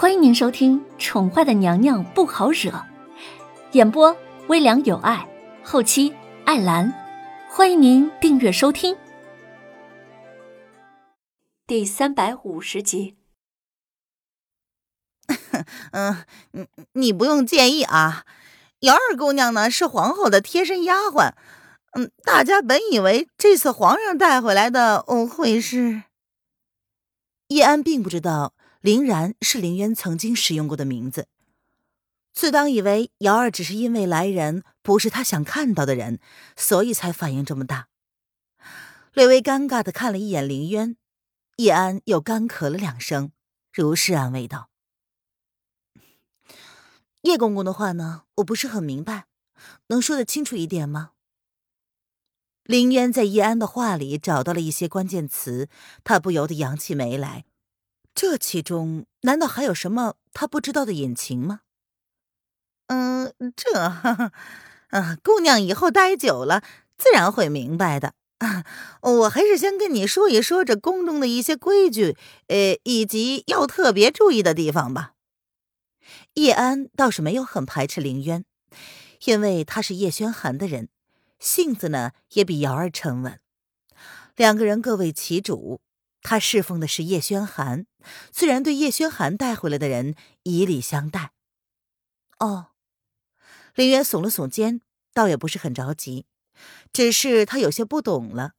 欢迎您收听《宠坏的娘娘不好惹》，演播微凉有爱，后期艾兰。欢迎您订阅收听。第三百五十集。嗯，你你不用介意啊。姚二姑娘呢是皇后的贴身丫鬟。嗯，大家本以为这次皇上带回来的哦会是叶安，并不知道林然是林渊曾经使用过的名字，自当以为姚二只是因为来人不是他想看到的人，所以才反应这么大。略微尴尬的看了一眼林渊，叶安又干咳了两声，如是安慰道：“叶公公的话呢，我不是很明白，能说得清楚一点吗？”林渊在叶安的话里找到了一些关键词，他不由得扬起眉来。这其中难道还有什么他不知道的隐情吗？嗯，这，啊，姑娘以后待久了，自然会明白的。啊 我还是先跟你说一说这宫中的一些规矩，呃，以及要特别注意的地方吧。叶安倒是没有很排斥林渊，因为他是叶轩寒的人。性子呢也比瑶儿沉稳，两个人各为其主。他侍奉的是叶轩寒，自然对叶轩寒带回来的人以礼相待。哦，林渊耸了耸肩，倒也不是很着急，只是他有些不懂了，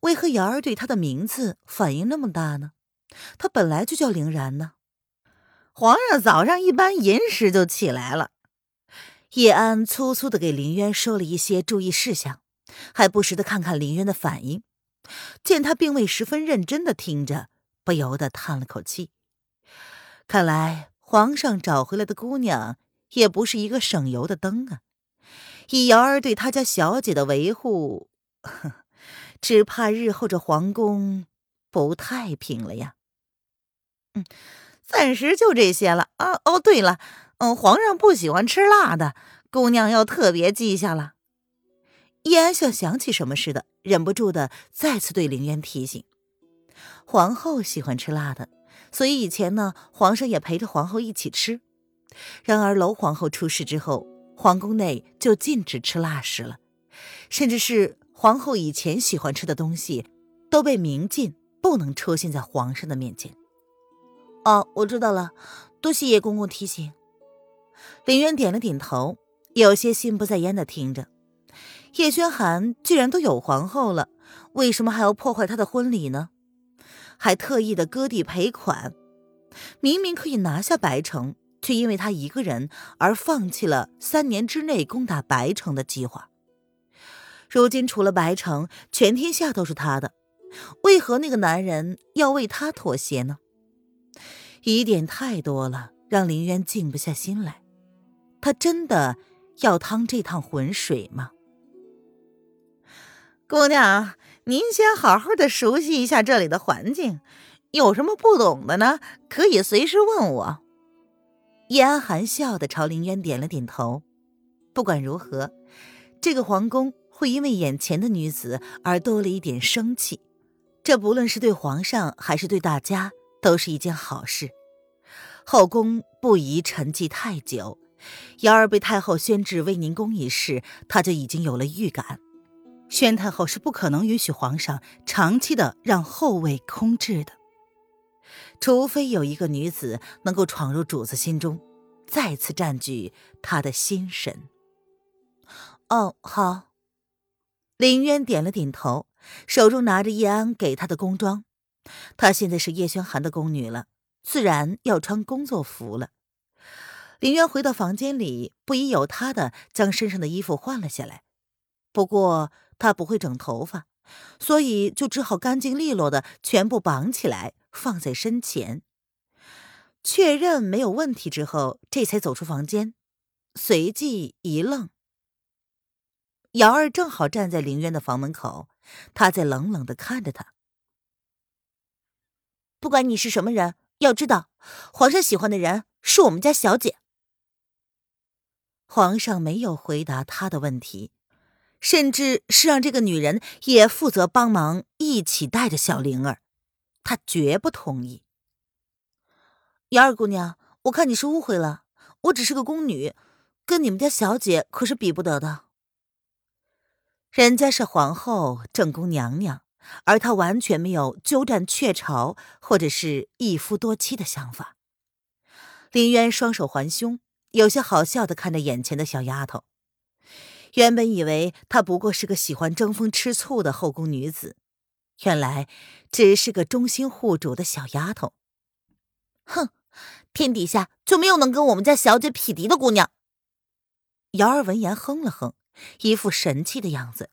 为何瑶儿对他的名字反应那么大呢？他本来就叫凌然呢。皇上早上一般寅时就起来了。叶安粗粗的给林渊说了一些注意事项，还不时的看看林渊的反应。见他并未十分认真的听着，不由得叹了口气。看来皇上找回来的姑娘也不是一个省油的灯啊！以瑶儿对他家小姐的维护，只怕日后这皇宫不太平了呀。嗯，暂时就这些了啊。哦，对了。嗯，皇上不喜欢吃辣的，姑娘要特别记下了。叶安像想起什么似的，忍不住的再次对凌渊提醒：皇后喜欢吃辣的，所以以前呢，皇上也陪着皇后一起吃。然而娄皇后出事之后，皇宫内就禁止吃辣食了，甚至是皇后以前喜欢吃的东西，都被明禁，不能出现在皇上的面前。哦，我知道了，多谢叶公公提醒。林渊点了点头，有些心不在焉的听着。叶轩寒既然都有皇后了，为什么还要破坏她的婚礼呢？还特意的割地赔款，明明可以拿下白城，却因为他一个人而放弃了三年之内攻打白城的计划。如今除了白城，全天下都是他的，为何那个男人要为他妥协呢？疑点太多了，让林渊静不下心来。他真的要趟这趟浑水吗？姑娘，您先好好的熟悉一下这里的环境，有什么不懂的呢？可以随时问我。叶安含笑的朝林渊点了点头。不管如何，这个皇宫会因为眼前的女子而多了一点生气，这不论是对皇上还是对大家，都是一件好事。后宫不宜沉寂太久。瑶儿被太后宣至威宁宫一事，他就已经有了预感。宣太后是不可能允许皇上长期的让后位空置的，除非有一个女子能够闯入主子心中，再次占据他的心神。哦，好。林渊点了点头，手中拿着叶安给他的宫装。她现在是叶轩寒的宫女了，自然要穿工作服了。林渊回到房间里，不疑有他的将身上的衣服换了下来。不过他不会整头发，所以就只好干净利落的全部绑起来放在身前。确认没有问题之后，这才走出房间。随即一愣，瑶儿正好站在林渊的房门口，他在冷冷的看着他。不管你是什么人，要知道，皇上喜欢的人是我们家小姐。皇上没有回答他的问题，甚至是让这个女人也负责帮忙一起带着小灵儿，他绝不同意。瑶儿姑娘，我看你是误会了，我只是个宫女，跟你们家小姐可是比不得的。人家是皇后正宫娘娘，而她完全没有鸠占鹊巢或者是一夫多妻的想法。林渊双手环胸，有些好笑的看着眼前的小丫头。原本以为她不过是个喜欢争风吃醋的后宫女子，原来只是个忠心护主的小丫头。哼，天底下就没有能跟我们家小姐匹敌的姑娘。瑶儿闻言哼了哼。一副神气的样子，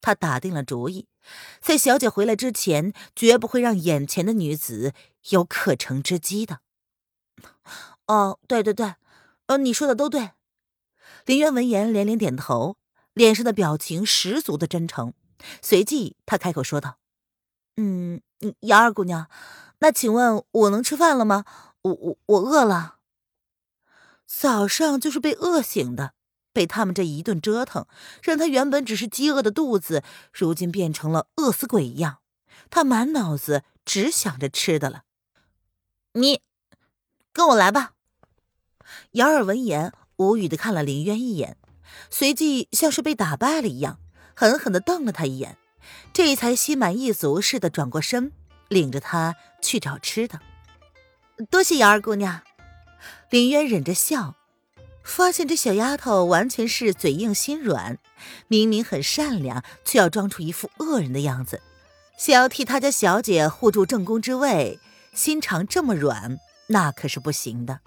他打定了主意，在小姐回来之前，绝不会让眼前的女子有可乘之机的。哦，对对对，呃，你说的都对。林渊闻言连连点头，脸上的表情十足的真诚。随即，他开口说道：“嗯，杨二姑娘，那请问我能吃饭了吗？我我我饿了，早上就是被饿醒的。”被他们这一顿折腾，让他原本只是饥饿的肚子，如今变成了饿死鬼一样。他满脑子只想着吃的了。你，跟我来吧。姚儿闻言，无语的看了林渊一眼，随即像是被打败了一样，狠狠的瞪了他一眼，这才心满意足似的转过身，领着他去找吃的。多谢姚儿姑娘。林渊忍着笑。发现这小丫头完全是嘴硬心软，明明很善良，却要装出一副恶人的样子，想要替他家小姐护住正宫之位，心肠这么软，那可是不行的。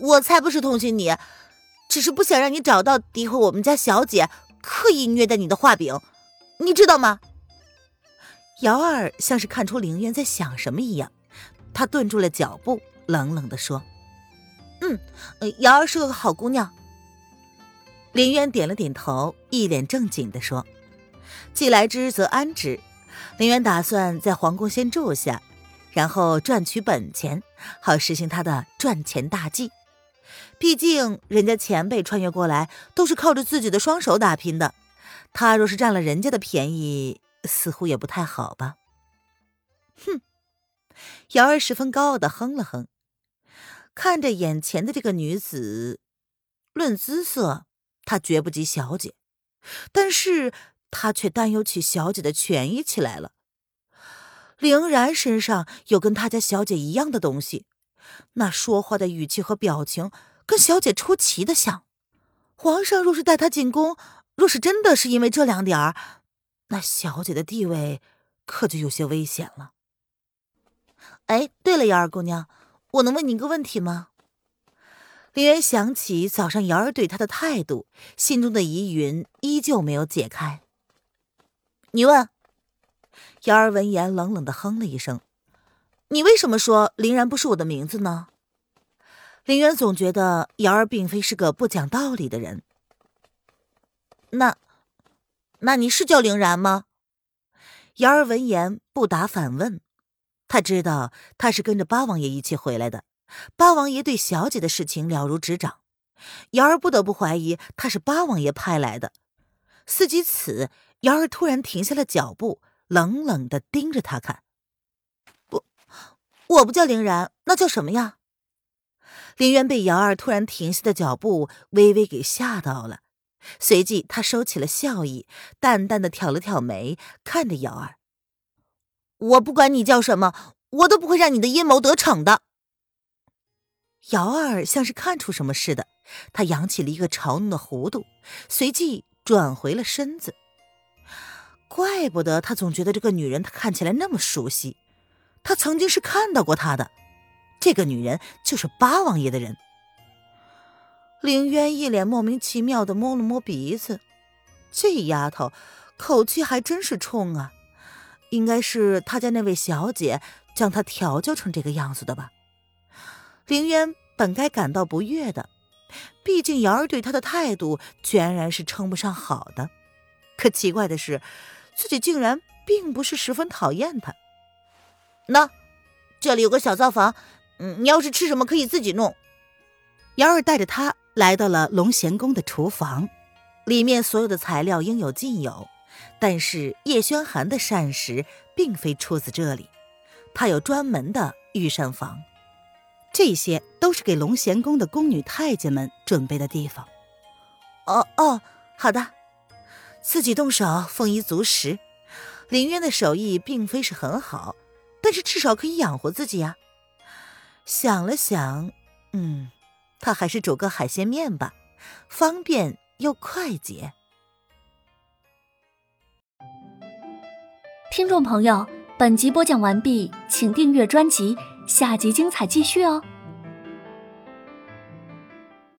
我才不是同情你，只是不想让你找到诋毁我们家小姐、刻意虐待你的画饼，你知道吗？瑶儿像是看出凌渊在想什么一样，他顿住了脚步，冷冷地说。嗯，瑶儿是个好姑娘。林渊点了点头，一脸正经的说：“既来之则安之。”林渊打算在皇宫先住下，然后赚取本钱，好实行他的赚钱大计。毕竟人家前辈穿越过来都是靠着自己的双手打拼的，他若是占了人家的便宜，似乎也不太好吧？哼！瑶儿十分高傲的哼了哼。看着眼前的这个女子，论姿色，她绝不及小姐，但是她却担忧起小姐的权益起来了。凌然身上有跟他家小姐一样的东西，那说话的语气和表情跟小姐出奇的像。皇上若是带她进宫，若是真的是因为这两点儿，那小姐的地位可就有些危险了。哎，对了，瑶儿姑娘。我能问你一个问题吗？林渊想起早上瑶儿对他的态度，心中的疑云依旧没有解开。你问。瑶儿闻言冷冷的哼了一声：“你为什么说林然不是我的名字呢？”林渊总觉得瑶儿并非是个不讲道理的人。那，那你是叫林然吗？瑶儿闻言不答反问。他知道他是跟着八王爷一起回来的，八王爷对小姐的事情了如指掌，瑶儿不得不怀疑他是八王爷派来的。思及此，瑶儿突然停下了脚步，冷冷的盯着他看。我不叫凌然，那叫什么呀？林渊被瑶儿突然停下的脚步微微给吓到了，随即他收起了笑意，淡淡的挑了挑眉，看着瑶儿。我不管你叫什么，我都不会让你的阴谋得逞的。瑶儿像是看出什么似的，他扬起了一个嘲弄的弧度，随即转回了身子。怪不得他总觉得这个女人她看起来那么熟悉，他曾经是看到过她的。这个女人就是八王爷的人。凌渊一脸莫名其妙的摸了摸鼻子，这丫头口气还真是冲啊。应该是他家那位小姐将他调教成这个样子的吧？凌渊本该感到不悦的，毕竟瑶儿对他的态度全然是称不上好的。可奇怪的是，自己竟然并不是十分讨厌他。那这里有个小灶房，嗯，你要是吃什么可以自己弄。瑶儿带着他来到了龙贤宫的厨房，里面所有的材料应有尽有。但是叶轩寒的膳食并非出自这里，他有专门的御膳房。这些都是给龙贤宫的宫女太监们准备的地方。哦哦，好的。自己动手，丰衣足食。林渊的手艺并非是很好，但是至少可以养活自己呀。想了想，嗯，他还是煮个海鲜面吧，方便又快捷。听众朋友，本集播讲完毕，请订阅专辑，下集精彩继续哦。